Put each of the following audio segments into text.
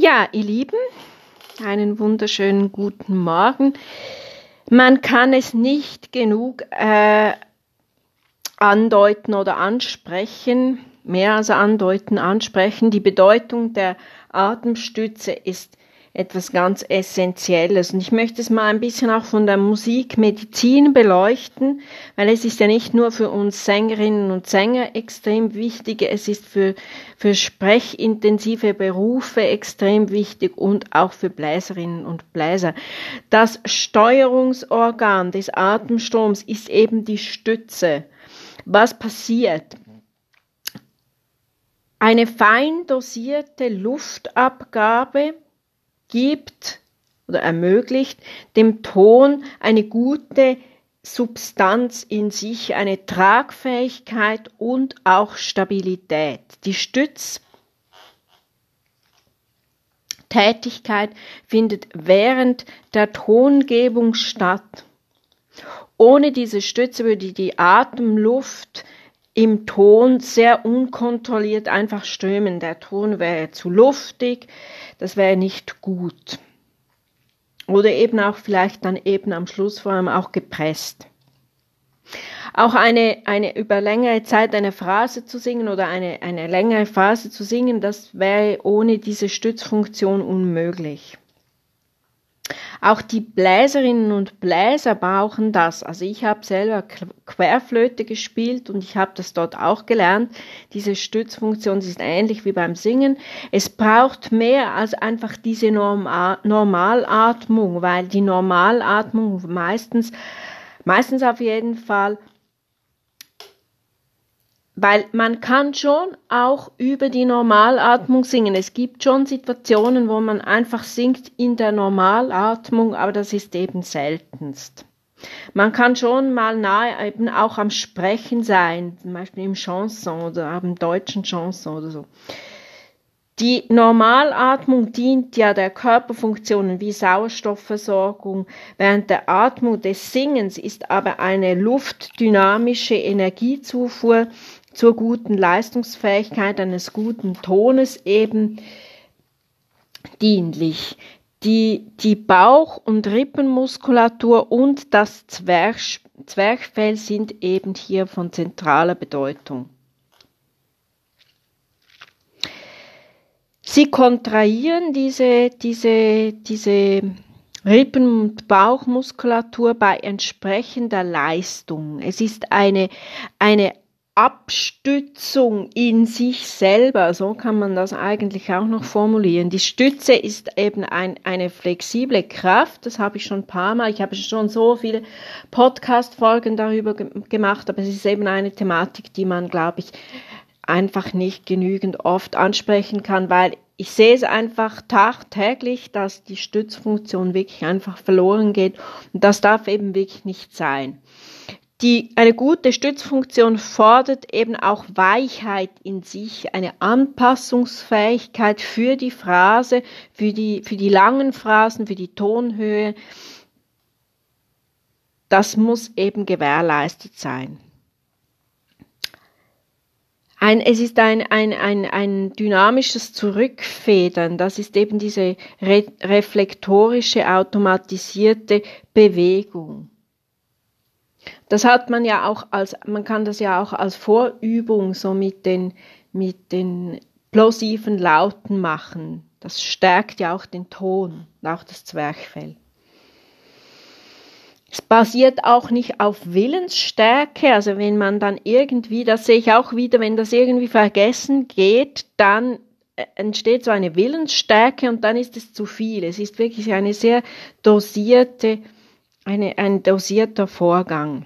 Ja, ihr Lieben, einen wunderschönen guten Morgen. Man kann es nicht genug äh, andeuten oder ansprechen, mehr als andeuten, ansprechen. Die Bedeutung der Atemstütze ist etwas ganz Essentielles. Und ich möchte es mal ein bisschen auch von der Musikmedizin beleuchten, weil es ist ja nicht nur für uns Sängerinnen und Sänger extrem wichtig, es ist für, für sprechintensive Berufe extrem wichtig und auch für Bläserinnen und Bläser. Das Steuerungsorgan des Atemstroms ist eben die Stütze. Was passiert? Eine fein dosierte Luftabgabe gibt oder ermöglicht dem Ton eine gute Substanz in sich, eine Tragfähigkeit und auch Stabilität. Die Stütztätigkeit findet während der Tongebung statt. Ohne diese Stütze würde die Atemluft im Ton sehr unkontrolliert einfach strömen. Der Ton wäre zu luftig, das wäre nicht gut. Oder eben auch vielleicht dann eben am Schluss vor allem auch gepresst. Auch eine, eine über längere Zeit eine Phrase zu singen oder eine, eine längere Phase zu singen, das wäre ohne diese Stützfunktion unmöglich. Auch die Bläserinnen und Bläser brauchen das. Also ich habe selber Querflöte gespielt und ich habe das dort auch gelernt. Diese Stützfunktion ist ähnlich wie beim Singen. Es braucht mehr als einfach diese Normal Normalatmung, weil die Normalatmung meistens, meistens auf jeden Fall weil man kann schon auch über die Normalatmung singen. Es gibt schon Situationen, wo man einfach singt in der Normalatmung, aber das ist eben seltenst. Man kann schon mal nahe eben auch am Sprechen sein, zum Beispiel im Chanson oder am deutschen Chanson oder so. Die Normalatmung dient ja der Körperfunktionen wie Sauerstoffversorgung. Während der Atmung des Singens ist aber eine luftdynamische Energiezufuhr zur guten Leistungsfähigkeit eines guten Tones eben dienlich. Die, die Bauch- und Rippenmuskulatur und das Zwerch, Zwerchfell sind eben hier von zentraler Bedeutung. Sie kontrahieren diese, diese, diese Rippen- und Bauchmuskulatur bei entsprechender Leistung. Es ist eine, eine Abstützung in sich selber, so kann man das eigentlich auch noch formulieren. Die Stütze ist eben ein, eine flexible Kraft, das habe ich schon ein paar Mal, ich habe schon so viele Podcast-Folgen darüber gemacht, aber es ist eben eine Thematik, die man, glaube ich, einfach nicht genügend oft ansprechen kann, weil ich sehe es einfach tagtäglich, dass die Stützfunktion wirklich einfach verloren geht und das darf eben wirklich nicht sein. Die, eine gute Stützfunktion fordert eben auch Weichheit in sich, eine Anpassungsfähigkeit für die Phrase, für die, für die langen Phrasen, für die Tonhöhe. Das muss eben gewährleistet sein. Ein, es ist ein, ein, ein, ein dynamisches Zurückfedern, das ist eben diese re reflektorische, automatisierte Bewegung. Das hat man ja auch als, man kann das ja auch als Vorübung so mit den, mit den plosiven Lauten machen. Das stärkt ja auch den Ton, auch das Zwerchfell. Es basiert auch nicht auf Willensstärke, also wenn man dann irgendwie, das sehe ich auch wieder, wenn das irgendwie vergessen geht, dann äh, entsteht so eine Willensstärke und dann ist es zu viel. Es ist wirklich eine sehr dosierte, eine, ein dosierter Vorgang.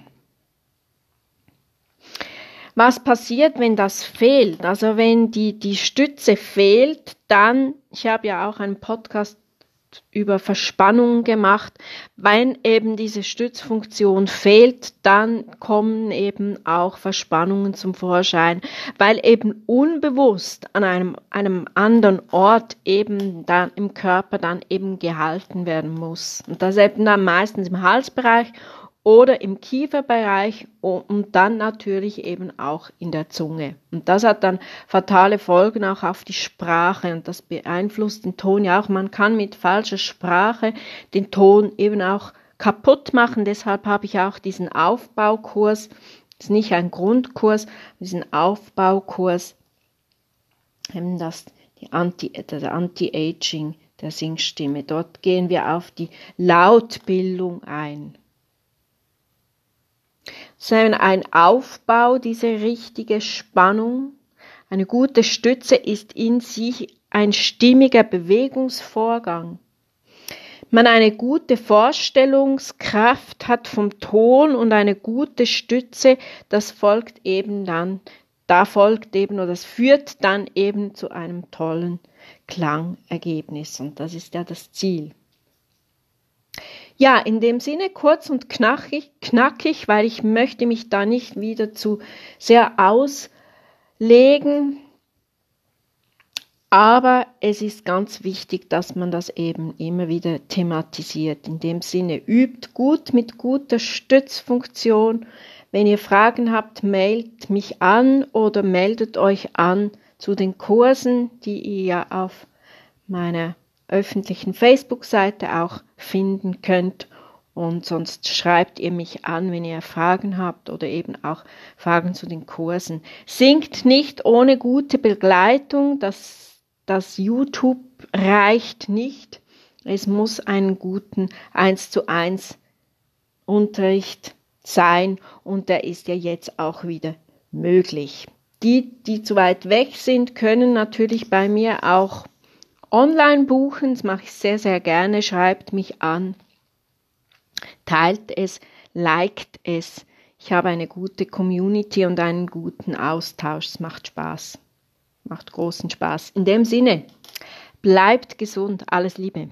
Was passiert, wenn das fehlt? Also wenn die, die Stütze fehlt, dann, ich habe ja auch einen Podcast über Verspannung gemacht. Wenn eben diese Stützfunktion fehlt, dann kommen eben auch Verspannungen zum Vorschein, weil eben unbewusst an einem, einem anderen Ort eben dann im Körper dann eben gehalten werden muss. Und das eben dann meistens im Halsbereich oder im Kieferbereich und dann natürlich eben auch in der Zunge. Und das hat dann fatale Folgen auch auf die Sprache und das beeinflusst den Ton ja auch. Man kann mit falscher Sprache den Ton eben auch kaputt machen. Deshalb habe ich auch diesen Aufbaukurs, das ist nicht ein Grundkurs, diesen Aufbaukurs, eben das, die Anti, der Anti-Aging der Singstimme. Dort gehen wir auf die Lautbildung ein. Sondern ein Aufbau, diese richtige Spannung. Eine gute Stütze ist in sich ein stimmiger Bewegungsvorgang. Man eine gute Vorstellungskraft hat vom Ton und eine gute Stütze, das folgt eben dann, da folgt eben oder das führt dann eben zu einem tollen Klangergebnis und das ist ja das Ziel. Ja, in dem Sinne kurz und knackig, knackig, weil ich möchte mich da nicht wieder zu sehr auslegen. Aber es ist ganz wichtig, dass man das eben immer wieder thematisiert. In dem Sinne, übt gut mit guter Stützfunktion. Wenn ihr Fragen habt, meldet mich an oder meldet euch an zu den Kursen, die ihr ja auf meiner öffentlichen Facebook-Seite auch finden könnt. Und sonst schreibt ihr mich an, wenn ihr Fragen habt oder eben auch Fragen zu den Kursen. Singt nicht ohne gute Begleitung. Das, das YouTube reicht nicht. Es muss einen guten 1 zu 1 Unterricht sein und der ist ja jetzt auch wieder möglich. Die, die zu weit weg sind, können natürlich bei mir auch online buchen, das mache ich sehr, sehr gerne, schreibt mich an, teilt es, liked es. Ich habe eine gute Community und einen guten Austausch. Es macht Spaß. Macht großen Spaß. In dem Sinne, bleibt gesund. Alles Liebe.